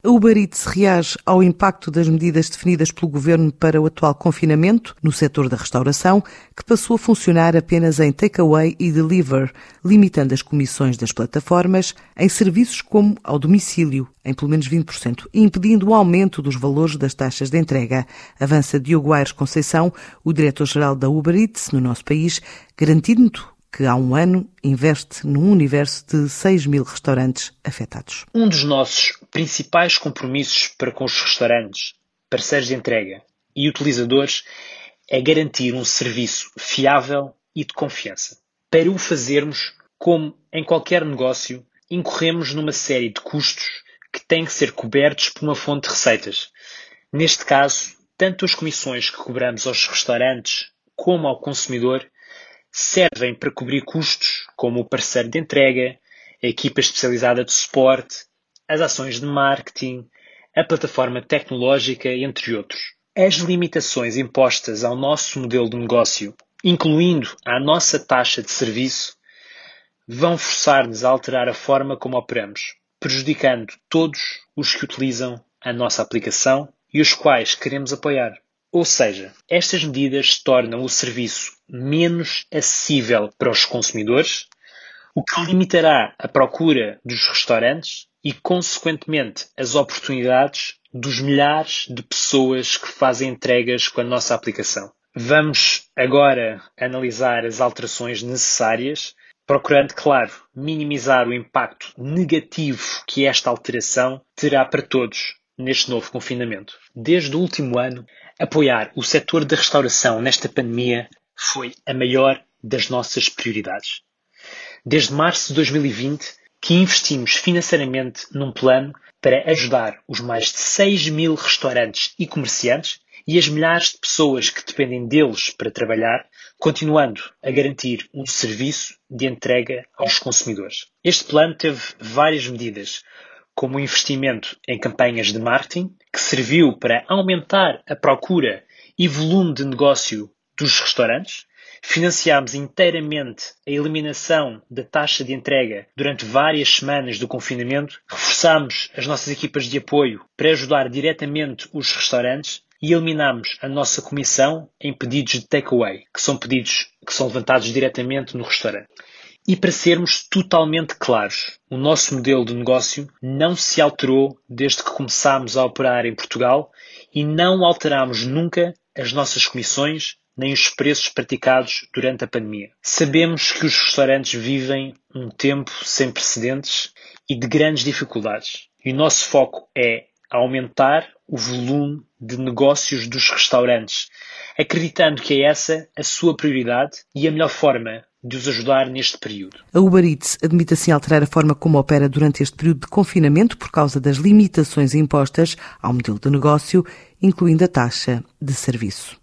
A Uber Eats reage ao impacto das medidas definidas pelo governo para o atual confinamento no setor da restauração, que passou a funcionar apenas em takeaway e deliver, limitando as comissões das plataformas em serviços como ao domicílio, em pelo menos 20%, e impedindo o aumento dos valores das taxas de entrega. Avança Diogo Aires Conceição, o diretor-geral da Uber Eats no nosso país, garantindo que há um ano investe num universo de 6 mil restaurantes afetados. Um dos nossos principais compromissos para com os restaurantes, parceiros de entrega e utilizadores é garantir um serviço fiável e de confiança. Para o fazermos, como em qualquer negócio, incorremos numa série de custos que têm que ser cobertos por uma fonte de receitas. Neste caso, tanto as comissões que cobramos aos restaurantes como ao consumidor servem para cobrir custos como o parceiro de entrega, a equipa especializada de suporte, as ações de marketing, a plataforma tecnológica, entre outros. As limitações impostas ao nosso modelo de negócio, incluindo a nossa taxa de serviço, vão forçar-nos a alterar a forma como operamos, prejudicando todos os que utilizam a nossa aplicação e os quais queremos apoiar. Ou seja, estas medidas tornam o serviço menos acessível para os consumidores, o que limitará a procura dos restaurantes e, consequentemente, as oportunidades dos milhares de pessoas que fazem entregas com a nossa aplicação. Vamos agora analisar as alterações necessárias, procurando, claro, minimizar o impacto negativo que esta alteração terá para todos neste novo confinamento. Desde o último ano, apoiar o setor da restauração nesta pandemia foi a maior das nossas prioridades. Desde março de 2020 que investimos financeiramente num plano para ajudar os mais de 6 mil restaurantes e comerciantes e as milhares de pessoas que dependem deles para trabalhar, continuando a garantir um serviço de entrega aos consumidores. Este plano teve várias medidas, como o investimento em campanhas de marketing, que serviu para aumentar a procura e volume de negócio dos restaurantes. Financiámos inteiramente a eliminação da taxa de entrega durante várias semanas do confinamento. Reforçámos as nossas equipas de apoio para ajudar diretamente os restaurantes e eliminámos a nossa comissão em pedidos de takeaway, que são pedidos que são levantados diretamente no restaurante. E para sermos totalmente claros, o nosso modelo de negócio não se alterou desde que começámos a operar em Portugal e não alterámos nunca as nossas comissões nem os preços praticados durante a pandemia. Sabemos que os restaurantes vivem um tempo sem precedentes e de grandes dificuldades. E o nosso foco é aumentar o volume de negócios dos restaurantes, acreditando que é essa a sua prioridade e a melhor forma de os ajudar neste período. A Uber Eats admite assim alterar a forma como opera durante este período de confinamento por causa das limitações impostas ao modelo de negócio, incluindo a taxa de serviço.